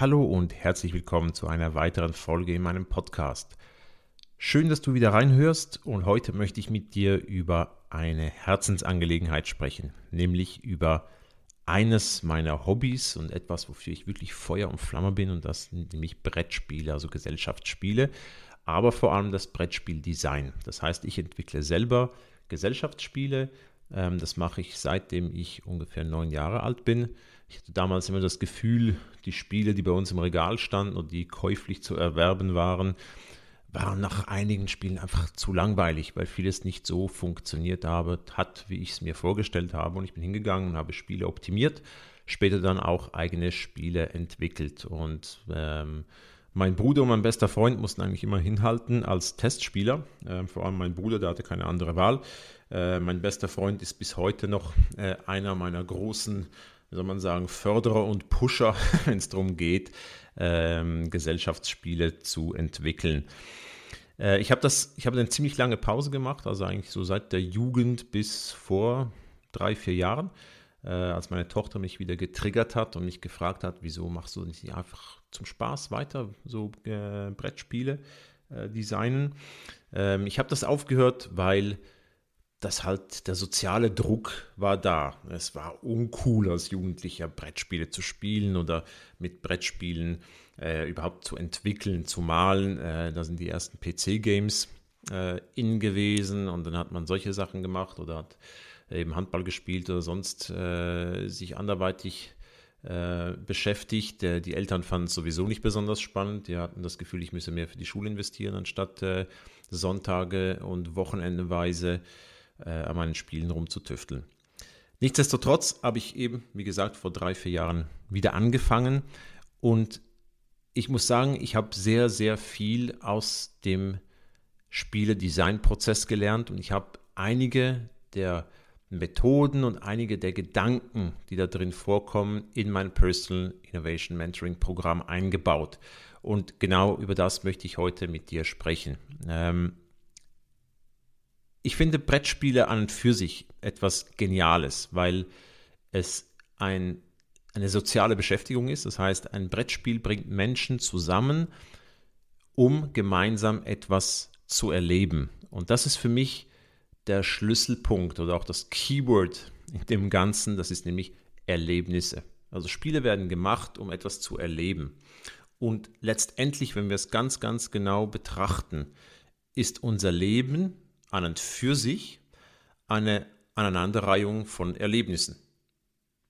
Hallo und herzlich willkommen zu einer weiteren Folge in meinem Podcast. Schön, dass du wieder reinhörst und heute möchte ich mit dir über eine Herzensangelegenheit sprechen, nämlich über eines meiner Hobbys und etwas, wofür ich wirklich Feuer und Flamme bin und das sind nämlich Brettspiele, also Gesellschaftsspiele, aber vor allem das Brettspieldesign. Das heißt, ich entwickle selber Gesellschaftsspiele. Ähm, das mache ich seitdem ich ungefähr neun Jahre alt bin. Ich hatte damals immer das Gefühl, die Spiele, die bei uns im Regal standen und die käuflich zu erwerben waren, waren nach einigen Spielen einfach zu langweilig, weil vieles nicht so funktioniert habe, hat, wie ich es mir vorgestellt habe. Und ich bin hingegangen und habe Spiele optimiert, später dann auch eigene Spiele entwickelt. Und ähm, mein Bruder und mein bester Freund mussten eigentlich immer hinhalten als Testspieler. Äh, vor allem mein Bruder, der hatte keine andere Wahl. Äh, mein bester Freund ist bis heute noch äh, einer meiner großen wie soll man sagen, Förderer und Pusher, wenn es darum geht, ähm, Gesellschaftsspiele zu entwickeln. Äh, ich habe das, eine ziemlich lange Pause gemacht, also eigentlich so seit der Jugend bis vor drei, vier Jahren, äh, als meine Tochter mich wieder getriggert hat und mich gefragt hat, wieso machst du nicht einfach zum Spaß weiter so äh, Brettspiele äh, designen. Ähm, ich habe das aufgehört, weil dass halt der soziale Druck war da. Es war uncool als Jugendlicher Brettspiele zu spielen oder mit Brettspielen äh, überhaupt zu entwickeln, zu malen. Äh, da sind die ersten PC-Games äh, in gewesen und dann hat man solche Sachen gemacht oder hat eben Handball gespielt oder sonst äh, sich anderweitig äh, beschäftigt. Äh, die Eltern fanden es sowieso nicht besonders spannend. Die hatten das Gefühl, ich müsse mehr für die Schule investieren, anstatt Sonntage und Wochenendeweise äh, an meinen Spielen rumzutüfteln. Nichtsdestotrotz habe ich eben, wie gesagt, vor drei, vier Jahren wieder angefangen und ich muss sagen, ich habe sehr, sehr viel aus dem Spiele-Design-Prozess gelernt und ich habe einige der Methoden und einige der Gedanken, die da drin vorkommen, in mein Personal Innovation Mentoring Programm eingebaut. Und genau über das möchte ich heute mit dir sprechen. Ähm, ich finde Brettspiele an und für sich etwas Geniales, weil es ein, eine soziale Beschäftigung ist. Das heißt, ein Brettspiel bringt Menschen zusammen, um gemeinsam etwas zu erleben. Und das ist für mich der Schlüsselpunkt oder auch das Keyword in dem Ganzen. Das ist nämlich Erlebnisse. Also Spiele werden gemacht, um etwas zu erleben. Und letztendlich, wenn wir es ganz, ganz genau betrachten, ist unser Leben an und für sich eine Aneinanderreihung von Erlebnissen.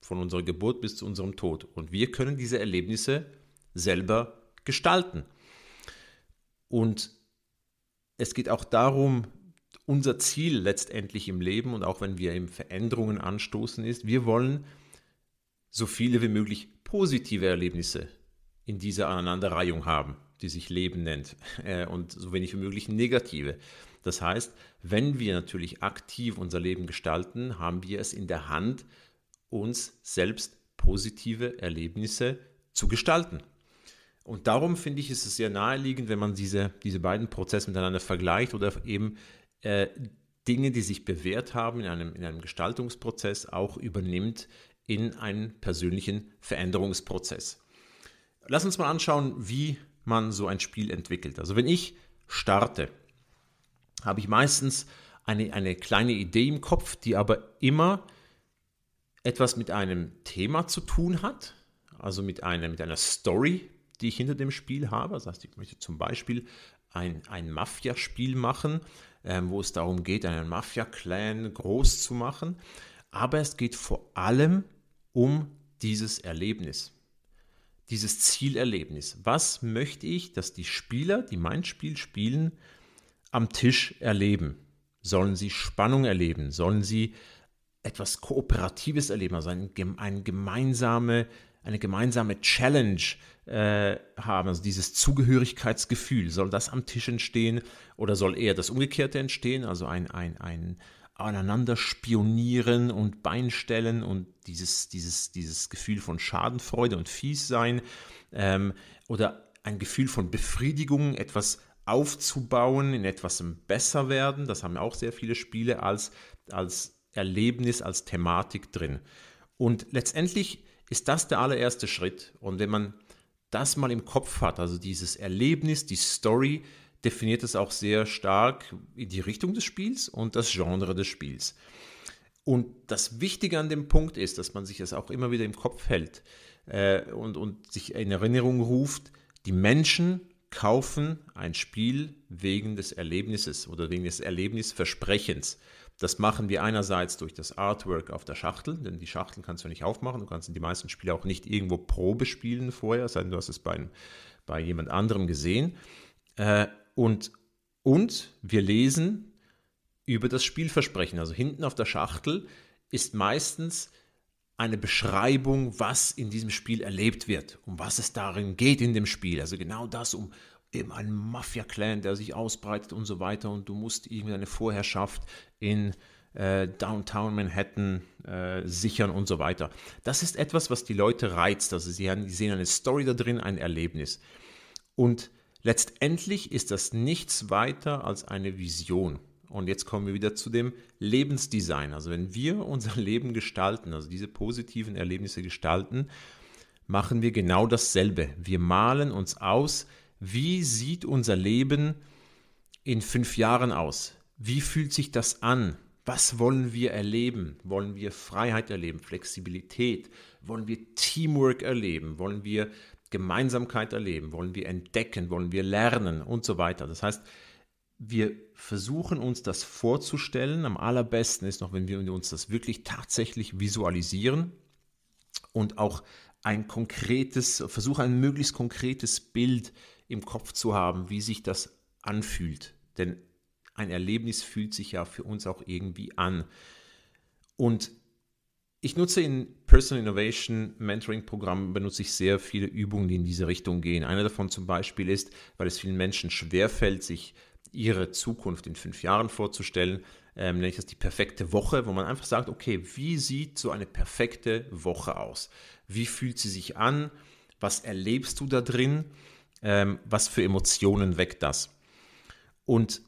Von unserer Geburt bis zu unserem Tod. Und wir können diese Erlebnisse selber gestalten. Und es geht auch darum, unser Ziel letztendlich im Leben und auch wenn wir eben Veränderungen anstoßen ist, wir wollen so viele wie möglich positive Erlebnisse in dieser Aneinanderreihung haben, die sich Leben nennt, äh, und so wenig wie möglich negative. Das heißt, wenn wir natürlich aktiv unser Leben gestalten, haben wir es in der Hand, uns selbst positive Erlebnisse zu gestalten. Und darum finde ich, ist es sehr naheliegend, wenn man diese, diese beiden Prozesse miteinander vergleicht oder eben äh, Dinge, die sich bewährt haben in einem, in einem Gestaltungsprozess, auch übernimmt in einen persönlichen Veränderungsprozess. Lass uns mal anschauen, wie man so ein Spiel entwickelt. Also wenn ich starte, habe ich meistens eine, eine kleine Idee im Kopf, die aber immer etwas mit einem Thema zu tun hat, also mit einer, mit einer Story, die ich hinter dem Spiel habe. Das heißt, ich möchte zum Beispiel ein, ein Mafia-Spiel machen, ähm, wo es darum geht, einen Mafia-Clan groß zu machen. Aber es geht vor allem um dieses Erlebnis, dieses Zielerlebnis. Was möchte ich, dass die Spieler, die mein Spiel spielen, am Tisch erleben. Sollen sie Spannung erleben? Sollen sie etwas Kooperatives erleben, also ein, ein gemeinsame, eine gemeinsame Challenge äh, haben, also dieses Zugehörigkeitsgefühl. Soll das am Tisch entstehen oder soll eher das Umgekehrte entstehen, also ein, ein, ein aneinander spionieren und Beinstellen und dieses, dieses, dieses Gefühl von Schadenfreude und Fiessein ähm, oder ein Gefühl von Befriedigung, etwas aufzubauen, in etwas besser werden. Das haben auch sehr viele Spiele als, als Erlebnis, als Thematik drin. Und letztendlich ist das der allererste Schritt. Und wenn man das mal im Kopf hat, also dieses Erlebnis, die Story, definiert es auch sehr stark die Richtung des Spiels und das Genre des Spiels. Und das Wichtige an dem Punkt ist, dass man sich das auch immer wieder im Kopf hält äh, und, und sich in Erinnerung ruft, die Menschen kaufen ein Spiel wegen des Erlebnisses oder wegen des Erlebnisversprechens. Das machen wir einerseits durch das Artwork auf der Schachtel, denn die Schachtel kannst du nicht aufmachen. Du kannst die meisten Spiele auch nicht irgendwo Probe spielen vorher, sei denn du hast es bei, bei jemand anderem gesehen. Und, und wir lesen über das Spielversprechen. Also hinten auf der Schachtel ist meistens eine Beschreibung, was in diesem Spiel erlebt wird, um was es darin geht in dem Spiel. Also genau das, um eben einen Mafia-Clan, der sich ausbreitet und so weiter und du musst irgendwie eine Vorherrschaft in äh, Downtown Manhattan äh, sichern und so weiter. Das ist etwas, was die Leute reizt. Also sie, haben, sie sehen eine Story da drin, ein Erlebnis. Und letztendlich ist das nichts weiter als eine Vision. Und jetzt kommen wir wieder zu dem Lebensdesign. Also wenn wir unser Leben gestalten, also diese positiven Erlebnisse gestalten, machen wir genau dasselbe. Wir malen uns aus, wie sieht unser Leben in fünf Jahren aus? Wie fühlt sich das an? Was wollen wir erleben? Wollen wir Freiheit erleben, Flexibilität? Wollen wir Teamwork erleben? Wollen wir Gemeinsamkeit erleben? Wollen wir entdecken? Wollen wir lernen? Und so weiter. Das heißt, wir versuchen uns das vorzustellen. Am allerbesten ist noch, wenn wir uns das wirklich tatsächlich visualisieren und auch ein konkretes, versuchen ein möglichst konkretes Bild im Kopf zu haben, wie sich das anfühlt. Denn ein Erlebnis fühlt sich ja für uns auch irgendwie an. Und ich nutze in Personal Innovation Mentoring Programmen benutze ich sehr viele Übungen, die in diese Richtung gehen. Eine davon zum Beispiel ist, weil es vielen Menschen schwerfällt, sich ihre Zukunft in fünf Jahren vorzustellen, ähm, nenne ich das die perfekte Woche, wo man einfach sagt, okay, wie sieht so eine perfekte Woche aus? Wie fühlt sie sich an? Was erlebst du da drin? ähm, was für Emotionen weckt das? Und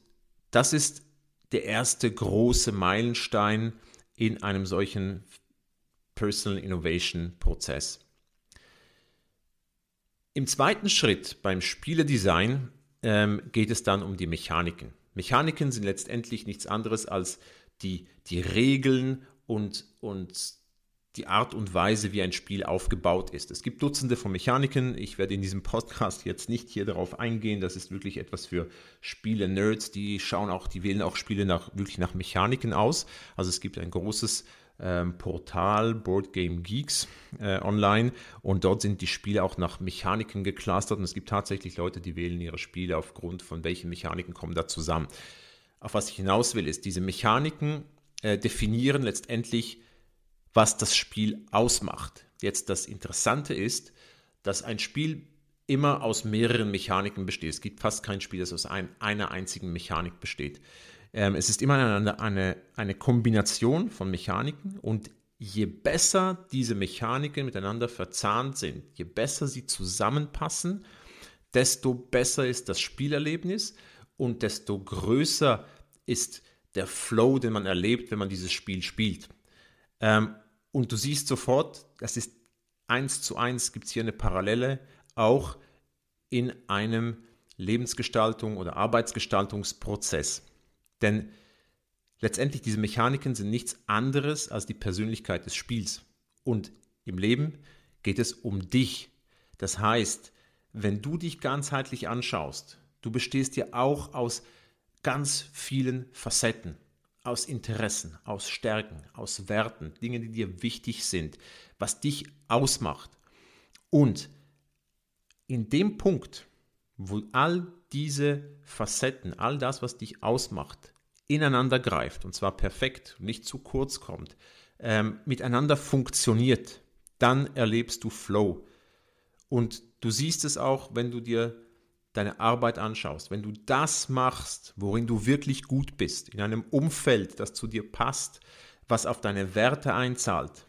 das ist der erste große Meilenstein in einem solchen Personal Innovation Prozess. Im zweiten Schritt beim Spieledesign ähm, geht es dann um die Mechaniken. Mechaniken sind letztendlich nichts anderes als die, die Regeln und, und die Art und Weise, wie ein Spiel aufgebaut ist. Es gibt Dutzende von Mechaniken. Ich werde in diesem Podcast jetzt nicht hier darauf eingehen. Das ist wirklich etwas für Spiele-Nerds. Die schauen auch, die wählen auch Spiele nach, wirklich nach Mechaniken aus. Also es gibt ein großes ähm, Portal Board Game Geeks äh, online und dort sind die Spiele auch nach Mechaniken geclustert und es gibt tatsächlich Leute, die wählen ihre Spiele aufgrund von welchen Mechaniken kommen da zusammen. Auf was ich hinaus will, ist, diese Mechaniken äh, definieren letztendlich was das Spiel ausmacht. Jetzt das Interessante ist, dass ein Spiel immer aus mehreren Mechaniken besteht. Es gibt fast kein Spiel, das aus ein, einer einzigen Mechanik besteht. Ähm, es ist immer eine, eine, eine Kombination von Mechaniken und je besser diese Mechaniken miteinander verzahnt sind, je besser sie zusammenpassen, desto besser ist das Spielerlebnis und desto größer ist der Flow, den man erlebt, wenn man dieses Spiel spielt. Ähm, und du siehst sofort, das ist eins zu eins, gibt es hier eine Parallele, auch in einem Lebensgestaltung oder Arbeitsgestaltungsprozess. Denn letztendlich diese Mechaniken sind nichts anderes als die Persönlichkeit des Spiels. Und im Leben geht es um dich. Das heißt, wenn du dich ganzheitlich anschaust, du bestehst ja auch aus ganz vielen Facetten aus Interessen, aus Stärken, aus Werten, Dinge, die dir wichtig sind, was dich ausmacht. Und in dem Punkt, wo all diese Facetten, all das, was dich ausmacht, ineinander greift und zwar perfekt, nicht zu kurz kommt, ähm, miteinander funktioniert, dann erlebst du Flow. Und du siehst es auch, wenn du dir deine Arbeit anschaust, wenn du das machst, worin du wirklich gut bist, in einem Umfeld, das zu dir passt, was auf deine Werte einzahlt,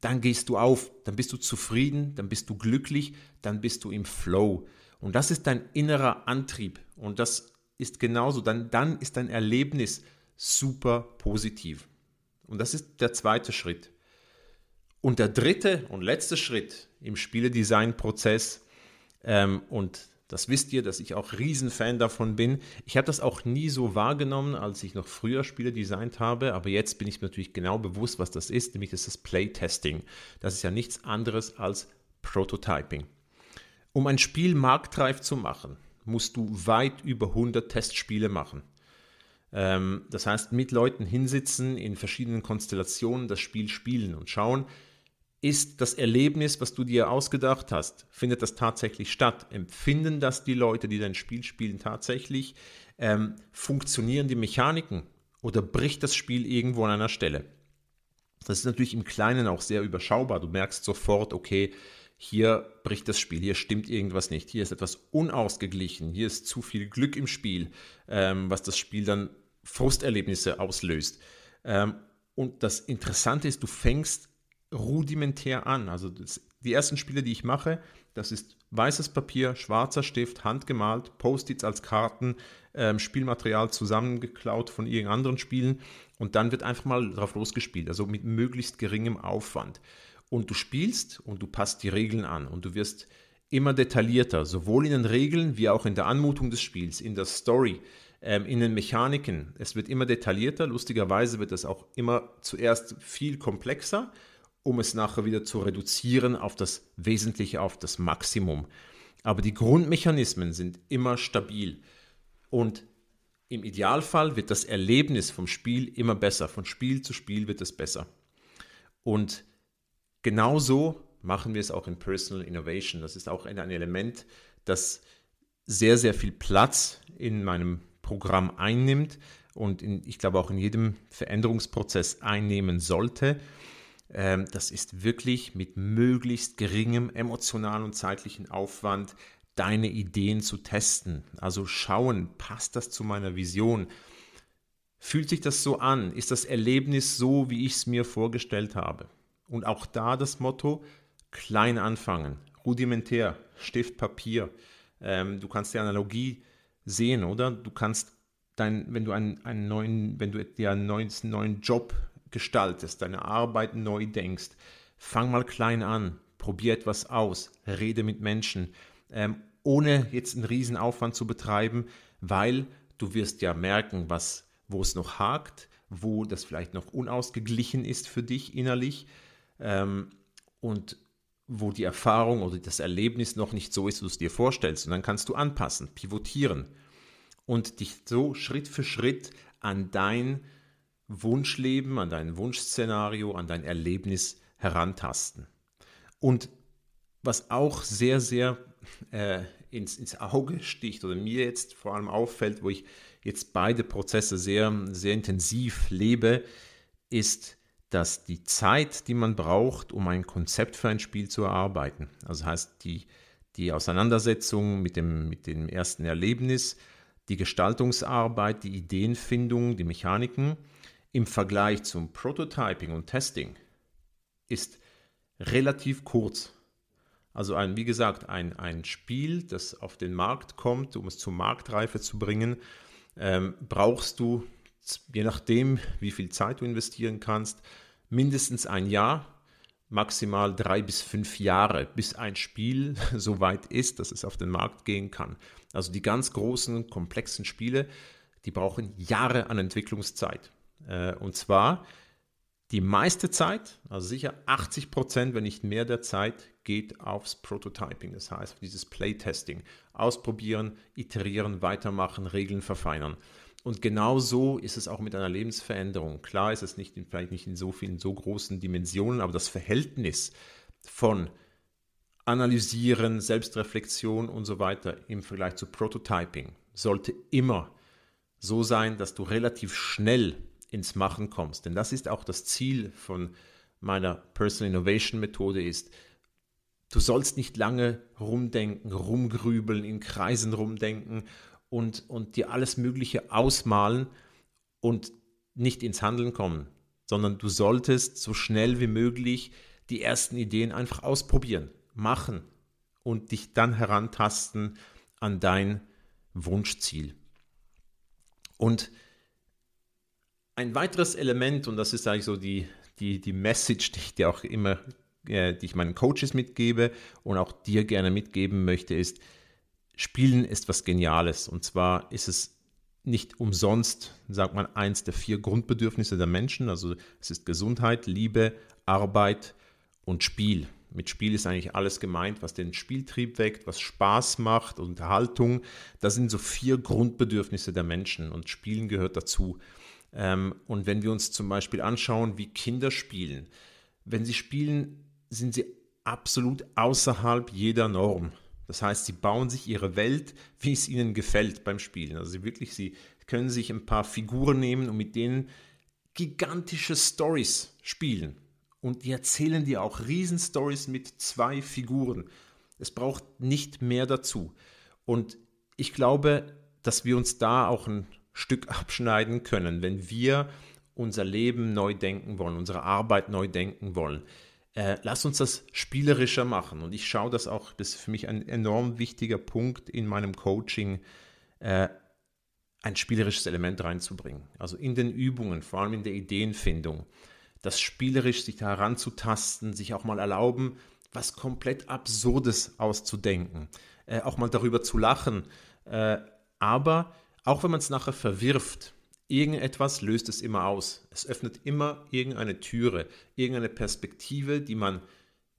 dann gehst du auf, dann bist du zufrieden, dann bist du glücklich, dann bist du im Flow. Und das ist dein innerer Antrieb. Und das ist genauso, dann, dann ist dein Erlebnis super positiv. Und das ist der zweite Schritt. Und der dritte und letzte Schritt im Spieledesign-Prozess, ähm, und das wisst ihr, dass ich auch Riesenfan davon bin. Ich habe das auch nie so wahrgenommen, als ich noch früher Spiele designt habe, aber jetzt bin ich mir natürlich genau bewusst, was das ist, nämlich das ist das Playtesting. Das ist ja nichts anderes als Prototyping. Um ein Spiel marktreif zu machen, musst du weit über 100 Testspiele machen. Ähm, das heißt, mit Leuten hinsitzen, in verschiedenen Konstellationen das Spiel spielen und schauen, ist das Erlebnis, was du dir ausgedacht hast, findet das tatsächlich statt? Empfinden das die Leute, die dein Spiel spielen, tatsächlich? Ähm, funktionieren die Mechaniken oder bricht das Spiel irgendwo an einer Stelle? Das ist natürlich im Kleinen auch sehr überschaubar. Du merkst sofort, okay, hier bricht das Spiel, hier stimmt irgendwas nicht, hier ist etwas unausgeglichen, hier ist zu viel Glück im Spiel, ähm, was das Spiel dann Frusterlebnisse auslöst. Ähm, und das Interessante ist, du fängst rudimentär an. Also das, die ersten Spiele, die ich mache, das ist weißes Papier, schwarzer Stift, handgemalt, Post-its als Karten, ähm, Spielmaterial zusammengeklaut von irgendeinen anderen Spielen und dann wird einfach mal drauf losgespielt, also mit möglichst geringem Aufwand. Und du spielst und du passt die Regeln an und du wirst immer detaillierter, sowohl in den Regeln wie auch in der Anmutung des Spiels, in der Story, ähm, in den Mechaniken. Es wird immer detaillierter, lustigerweise wird es auch immer zuerst viel komplexer um es nachher wieder zu reduzieren auf das Wesentliche, auf das Maximum. Aber die Grundmechanismen sind immer stabil. Und im Idealfall wird das Erlebnis vom Spiel immer besser. Von Spiel zu Spiel wird es besser. Und genauso machen wir es auch in Personal Innovation. Das ist auch ein Element, das sehr, sehr viel Platz in meinem Programm einnimmt und in, ich glaube auch in jedem Veränderungsprozess einnehmen sollte. Ähm, das ist wirklich mit möglichst geringem emotionalen und zeitlichen Aufwand deine Ideen zu testen. Also schauen, passt das zu meiner Vision? Fühlt sich das so an? Ist das Erlebnis so, wie ich es mir vorgestellt habe? Und auch da das Motto, klein anfangen, rudimentär, Stift, Papier. Ähm, du kannst die Analogie sehen, oder? Du kannst dein, wenn du einen, einen neuen, wenn du dir einen neuen, neuen Job gestaltest, deine Arbeit neu denkst, fang mal klein an, probier etwas aus, rede mit Menschen, ähm, ohne jetzt einen riesen Aufwand zu betreiben, weil du wirst ja merken, was, wo es noch hakt, wo das vielleicht noch unausgeglichen ist für dich innerlich ähm, und wo die Erfahrung oder das Erlebnis noch nicht so ist, wie du es dir vorstellst. Und dann kannst du anpassen, pivotieren und dich so Schritt für Schritt an dein Wunschleben, an dein Wunschszenario, an dein Erlebnis herantasten. Und was auch sehr, sehr äh, ins, ins Auge sticht oder mir jetzt vor allem auffällt, wo ich jetzt beide Prozesse sehr, sehr intensiv lebe, ist, dass die Zeit, die man braucht, um ein Konzept für ein Spiel zu erarbeiten, also heißt die, die Auseinandersetzung mit dem, mit dem ersten Erlebnis, die Gestaltungsarbeit, die Ideenfindung, die Mechaniken, im Vergleich zum Prototyping und Testing ist relativ kurz. Also ein, wie gesagt, ein, ein Spiel, das auf den Markt kommt, um es zur Marktreife zu bringen, ähm, brauchst du, je nachdem, wie viel Zeit du investieren kannst, mindestens ein Jahr, maximal drei bis fünf Jahre, bis ein Spiel so weit ist, dass es auf den Markt gehen kann. Also die ganz großen, komplexen Spiele, die brauchen Jahre an Entwicklungszeit. Äh, und zwar die meiste Zeit, also sicher 80 Prozent, wenn nicht mehr der Zeit, geht aufs Prototyping. Das heißt, dieses Playtesting. Ausprobieren, iterieren, weitermachen, Regeln verfeinern. Und genau so ist es auch mit einer Lebensveränderung. Klar ist es nicht vielleicht nicht in so vielen, so großen Dimensionen, aber das Verhältnis von Analysieren, Selbstreflexion und so weiter im Vergleich zu Prototyping sollte immer so sein, dass du relativ schnell ins Machen kommst. Denn das ist auch das Ziel von meiner Personal Innovation Methode ist, du sollst nicht lange rumdenken, rumgrübeln, in Kreisen rumdenken und, und dir alles Mögliche ausmalen und nicht ins Handeln kommen, sondern du solltest so schnell wie möglich die ersten Ideen einfach ausprobieren, machen und dich dann herantasten an dein Wunschziel. Und ein weiteres Element, und das ist eigentlich so die, die, die Message, die ich dir auch immer, äh, die ich meinen Coaches mitgebe und auch dir gerne mitgeben möchte, ist, Spielen ist was Geniales. Und zwar ist es nicht umsonst, sagt man, eins der vier Grundbedürfnisse der Menschen. Also es ist Gesundheit, Liebe, Arbeit und Spiel. Mit Spiel ist eigentlich alles gemeint, was den Spieltrieb weckt, was Spaß macht, Unterhaltung. Das sind so vier Grundbedürfnisse der Menschen und Spielen gehört dazu. Ähm, und wenn wir uns zum Beispiel anschauen, wie Kinder spielen, wenn sie spielen, sind sie absolut außerhalb jeder Norm. Das heißt, sie bauen sich ihre Welt, wie es ihnen gefällt beim Spielen. Also sie wirklich, sie können sich ein paar Figuren nehmen und mit denen gigantische Stories spielen. Und die erzählen dir auch Riesenstories mit zwei Figuren. Es braucht nicht mehr dazu. Und ich glaube, dass wir uns da auch ein Stück abschneiden können, wenn wir unser Leben neu denken wollen, unsere Arbeit neu denken wollen. Äh, lass uns das spielerischer machen. Und ich schaue das auch, das ist für mich ein enorm wichtiger Punkt in meinem Coaching, äh, ein spielerisches Element reinzubringen. Also in den Übungen, vor allem in der Ideenfindung, das spielerisch sich da heranzutasten, sich auch mal erlauben, was komplett Absurdes auszudenken, äh, auch mal darüber zu lachen, äh, aber auch wenn man es nachher verwirft, irgendetwas löst es immer aus. Es öffnet immer irgendeine Türe, irgendeine Perspektive, die man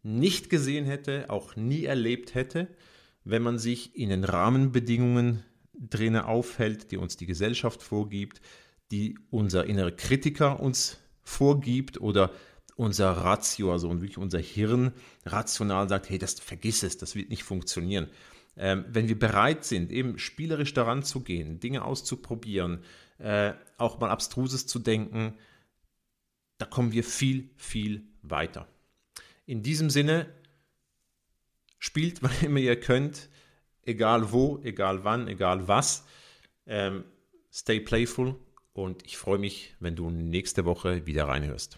nicht gesehen hätte, auch nie erlebt hätte, wenn man sich in den Rahmenbedingungen drinnen aufhält, die uns die Gesellschaft vorgibt, die unser innerer Kritiker uns vorgibt oder unser Ratio, also wirklich unser Hirn rational sagt, hey, das vergiss es, das wird nicht funktionieren. Ähm, wenn wir bereit sind, eben spielerisch daran zu gehen, Dinge auszuprobieren, äh, auch mal Abstruses zu denken, da kommen wir viel, viel weiter. In diesem Sinne, spielt, wann immer ihr könnt, egal wo, egal wann, egal was. Ähm, stay playful und ich freue mich, wenn du nächste Woche wieder reinhörst.